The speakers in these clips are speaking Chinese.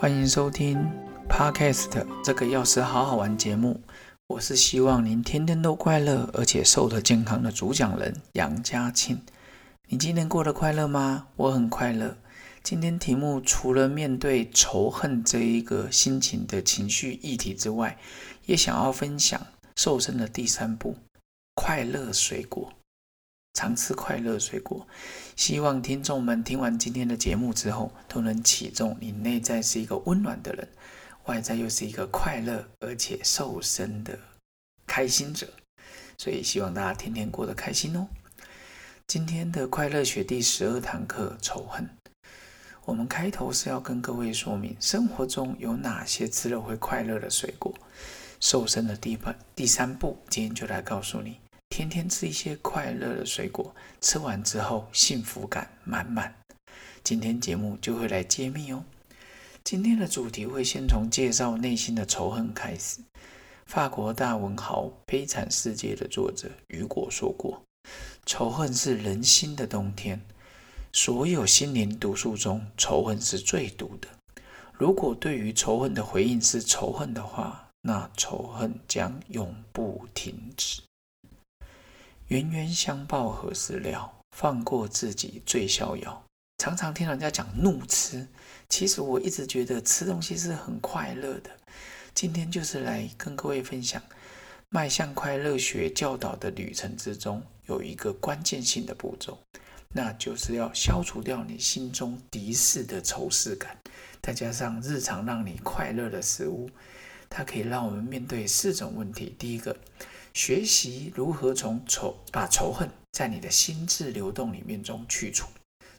欢迎收听 Podcast 这个钥匙好好玩节目。我是希望您天天都快乐，而且瘦得健康的主讲人杨家庆。你今天过得快乐吗？我很快乐。今天题目除了面对仇恨这一个心情的情绪议题之外，也想要分享瘦身的第三步——快乐水果。常吃快乐水果，希望听众们听完今天的节目之后，都能启中你内在是一个温暖的人，外在又是一个快乐而且瘦身的开心者。所以希望大家天天过得开心哦。今天的快乐学第十二堂课仇恨，我们开头是要跟各位说明生活中有哪些吃了会快乐的水果。瘦身的第半第三步，今天就来告诉你。天天吃一些快乐的水果，吃完之后幸福感满满。今天节目就会来揭秘哦。今天的主题会先从介绍内心的仇恨开始。法国大文豪《悲惨世界》的作者雨果说过：“仇恨是人心的冬天，所有心灵毒素中，仇恨是最毒的。如果对于仇恨的回应是仇恨的话，那仇恨将永不停止。”冤冤相报何时了？放过自己最逍遥。常常听人家讲怒吃，其实我一直觉得吃东西是很快乐的。今天就是来跟各位分享，迈向快乐学教导的旅程之中，有一个关键性的步骤，那就是要消除掉你心中敌视的仇视感，再加上日常让你快乐的食物，它可以让我们面对四种问题。第一个。学习如何从仇把仇恨在你的心智流动里面中去除，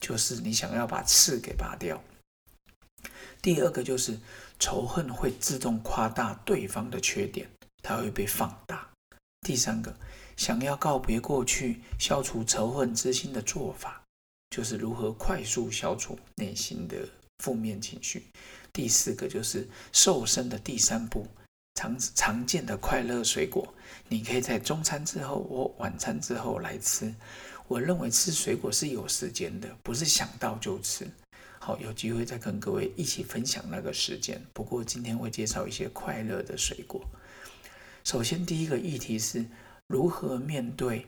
就是你想要把刺给拔掉。第二个就是仇恨会自动夸大对方的缺点，它会被放大。第三个，想要告别过去、消除仇恨之心的做法，就是如何快速消除内心的负面情绪。第四个就是瘦身的第三步。常常见的快乐水果，你可以在中餐之后或晚餐之后来吃。我认为吃水果是有时间的，不是想到就吃。好，有机会再跟各位一起分享那个时间。不过今天会介绍一些快乐的水果。首先，第一个议题是如何面对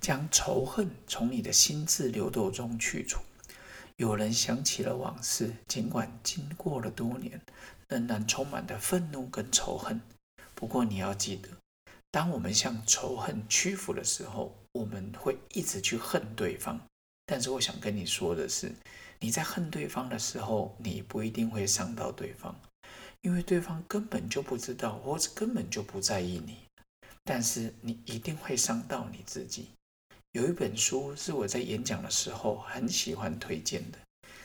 将仇恨从你的心智流动中去除。有人想起了往事，尽管经过了多年。仍然充满的愤怒跟仇恨。不过你要记得，当我们向仇恨屈服的时候，我们会一直去恨对方。但是我想跟你说的是，你在恨对方的时候，你不一定会伤到对方，因为对方根本就不知道，或者根本就不在意你。但是你一定会伤到你自己。有一本书是我在演讲的时候很喜欢推荐的，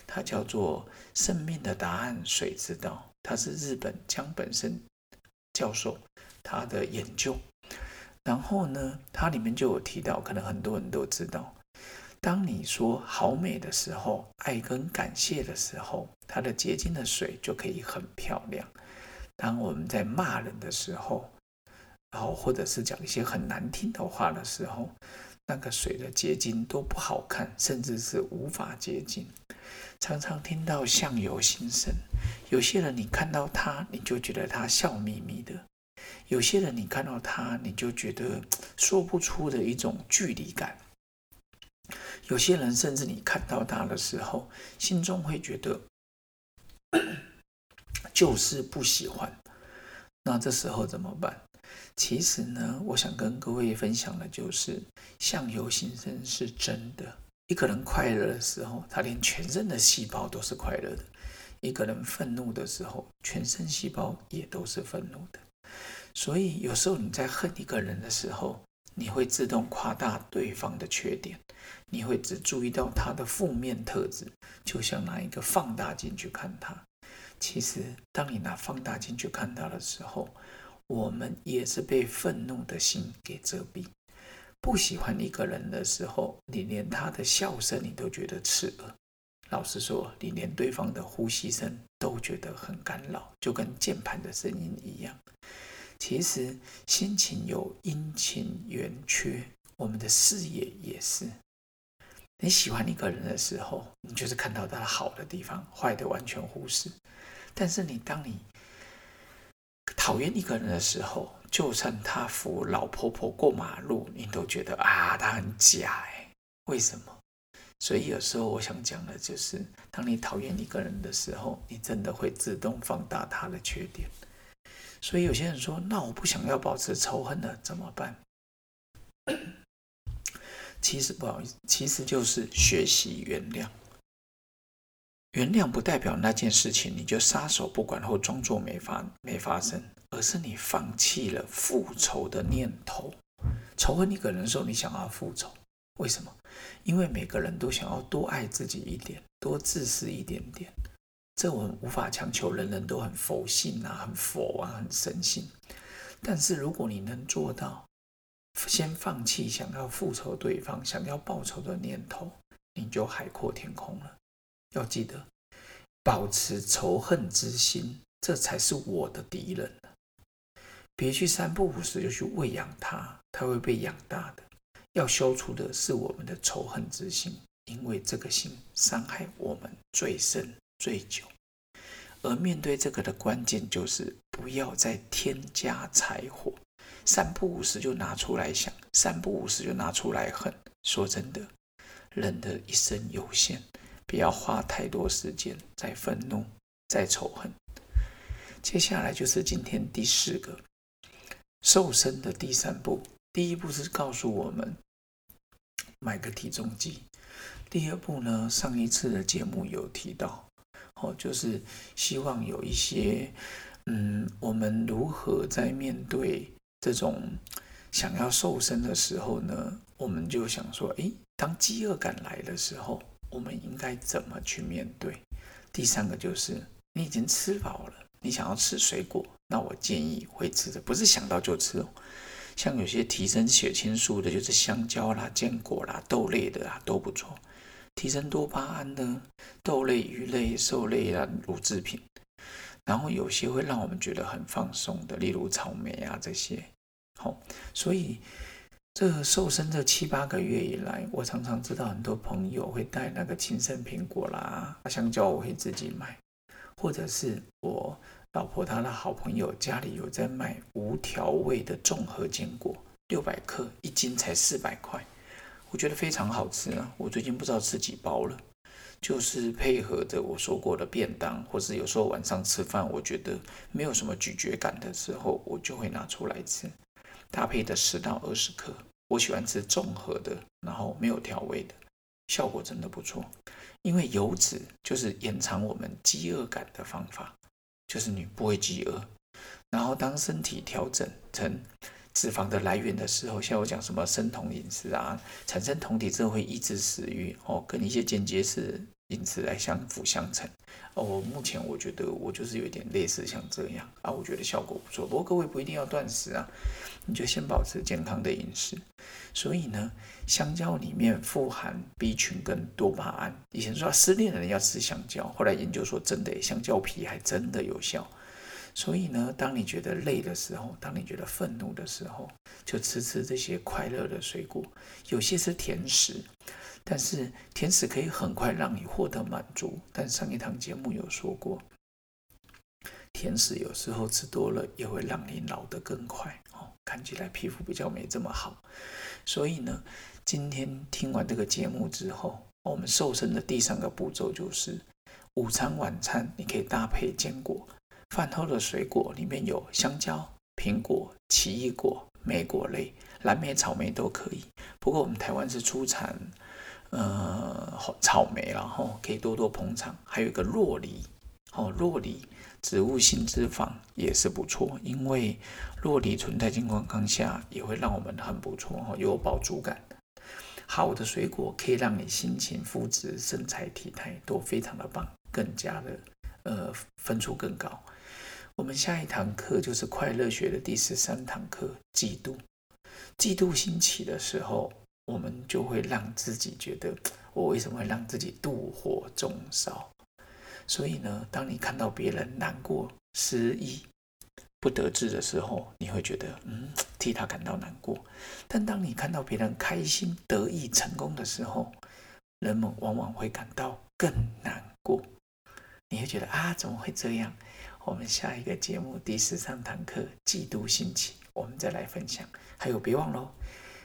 它叫做《生命的答案谁知道》。他是日本江本胜教授，他的研究。然后呢，它里面就有提到，可能很多人都知道，当你说好美的时候，爱跟感谢的时候，它的结晶的水就可以很漂亮。当我们在骂人的时候，然后或者是讲一些很难听的话的时候，那个水的结晶都不好看，甚至是无法结晶。常常听到相由心生，有些人你看到他，你就觉得他笑眯眯的；有些人你看到他，你就觉得说不出的一种距离感；有些人甚至你看到他的时候，心中会觉得就是不喜欢。那这时候怎么办？其实呢，我想跟各位分享的就是相由心生是真的。一个人快乐的时候，他连全身的细胞都是快乐的；一个人愤怒的时候，全身细胞也都是愤怒的。所以，有时候你在恨一个人的时候，你会自动夸大对方的缺点，你会只注意到他的负面特质，就像拿一个放大镜去看他。其实，当你拿放大镜去看他的时候，我们也是被愤怒的心给遮蔽。不喜欢一个人的时候，你连他的笑声你都觉得刺耳。老实说，你连对方的呼吸声都觉得很干扰，就跟键盘的声音一样。其实，心情有阴晴圆缺，我们的视野也是。你喜欢一个人的时候，你就是看到他好的地方，坏的完全忽视。但是你当你讨厌一个人的时候，就算他扶老婆婆过马路，你都觉得啊，他很假哎，为什么？所以有时候我想讲的就是，当你讨厌一个人的时候，你真的会自动放大他的缺点。所以有些人说，那我不想要保持仇恨了，怎么办？其实不好意思，其实就是学习原谅。原谅不代表那件事情你就撒手不管或装作没发没发生，而是你放弃了复仇的念头。仇恨一个人的时候，你想要复仇，为什么？因为每个人都想要多爱自己一点，多自私一点点。这我们无法强求人人都很佛性啊，很佛啊，很神性。但是如果你能做到，先放弃想要复仇对方、想要报仇的念头，你就海阔天空了。要记得，保持仇恨之心，这才是我的敌人。别去三不五时就去喂养它，它会被养大的。要消除的是我们的仇恨之心，因为这个心伤害我们最深最久。而面对这个的关键就是，不要再添加柴火，三不五时就拿出来想，三不五时就拿出来恨。说真的，人的一生有限。不要花太多时间在愤怒、在仇恨。接下来就是今天第四个瘦身的第三步。第一步是告诉我们买个体重计。第二步呢，上一次的节目有提到，哦，就是希望有一些，嗯，我们如何在面对这种想要瘦身的时候呢？我们就想说，诶，当饥饿感来的时候。我们应该怎么去面对？第三个就是你已经吃饱了，你想要吃水果，那我建议会吃的不是想到就吃哦。像有些提升血清素的，就是香蕉啦、坚果啦、豆类的啊都不错。提升多巴胺的豆类、鱼类、兽类啊乳制品，然后有些会让我们觉得很放松的，例如草莓啊这些。好，所以。这瘦身这七八个月以来，我常常知道很多朋友会带那个青森苹果啦、香蕉，我会自己买，或者是我老婆她的好朋友家里有在卖无调味的综合坚果，六百克一斤才四百块，我觉得非常好吃啊！我最近不知道吃几包了，就是配合着我说过的便当，或是有时候晚上吃饭，我觉得没有什么咀嚼感的时候，我就会拿出来吃。搭配的十到二十克，我喜欢吃综合的，然后没有调味的，效果真的不错。因为油脂就是延长我们饥饿感的方法，就是你不会饥饿。然后当身体调整成脂肪的来源的时候，像我讲什么生酮饮食啊，产生酮体之后会抑制食欲哦，跟一些间接式饮食来相辅相成。哦，目前我觉得我就是有点类似像这样啊，我觉得效果不错。不过各位不一定要断食啊，你就先保持健康的饮食。所以呢，香蕉里面富含 B 群跟多巴胺。以前说失恋的人要吃香蕉，后来研究说真的，香蕉皮还真的有效。所以呢，当你觉得累的时候，当你觉得愤怒的时候，就吃吃这些快乐的水果，有些是甜食。但是甜食可以很快让你获得满足，但上一堂节目有说过，甜食有时候吃多了也会让你老得更快哦，看起来皮肤比较没这么好。所以呢，今天听完这个节目之后，我们瘦身的第三个步骤就是，午餐、晚餐你可以搭配坚果，饭后的水果里面有香蕉、苹果、奇异果、莓果类、蓝莓、草莓都可以。不过我们台湾是出产。呃，草莓，然后可以多多捧场。还有一个洛梨，哦，洛梨植物性脂肪也是不错，因为洛梨存在情况下也会让我们很不错，哦，有饱足感。好的水果可以让你心情、肤质、身材、体态都非常的棒，更加的呃分数更高。我们下一堂课就是快乐学的第十三堂课，嫉妒。嫉妒兴起的时候。我们就会让自己觉得，我为什么会让自己妒火中烧？所以呢，当你看到别人难过、失意、不得志的时候，你会觉得，嗯，替他感到难过。但当你看到别人开心、得意、成功的时候，人们往往会感到更难过。你会觉得啊，怎么会这样？我们下一个节目第十三堂课《嫉妒兴起》，我们再来分享。还有，别忘喽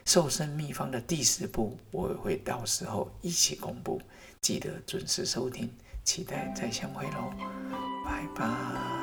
瘦身秘方的第十步，我也会到时候一起公布，记得准时收听，期待再相会喽，拜拜。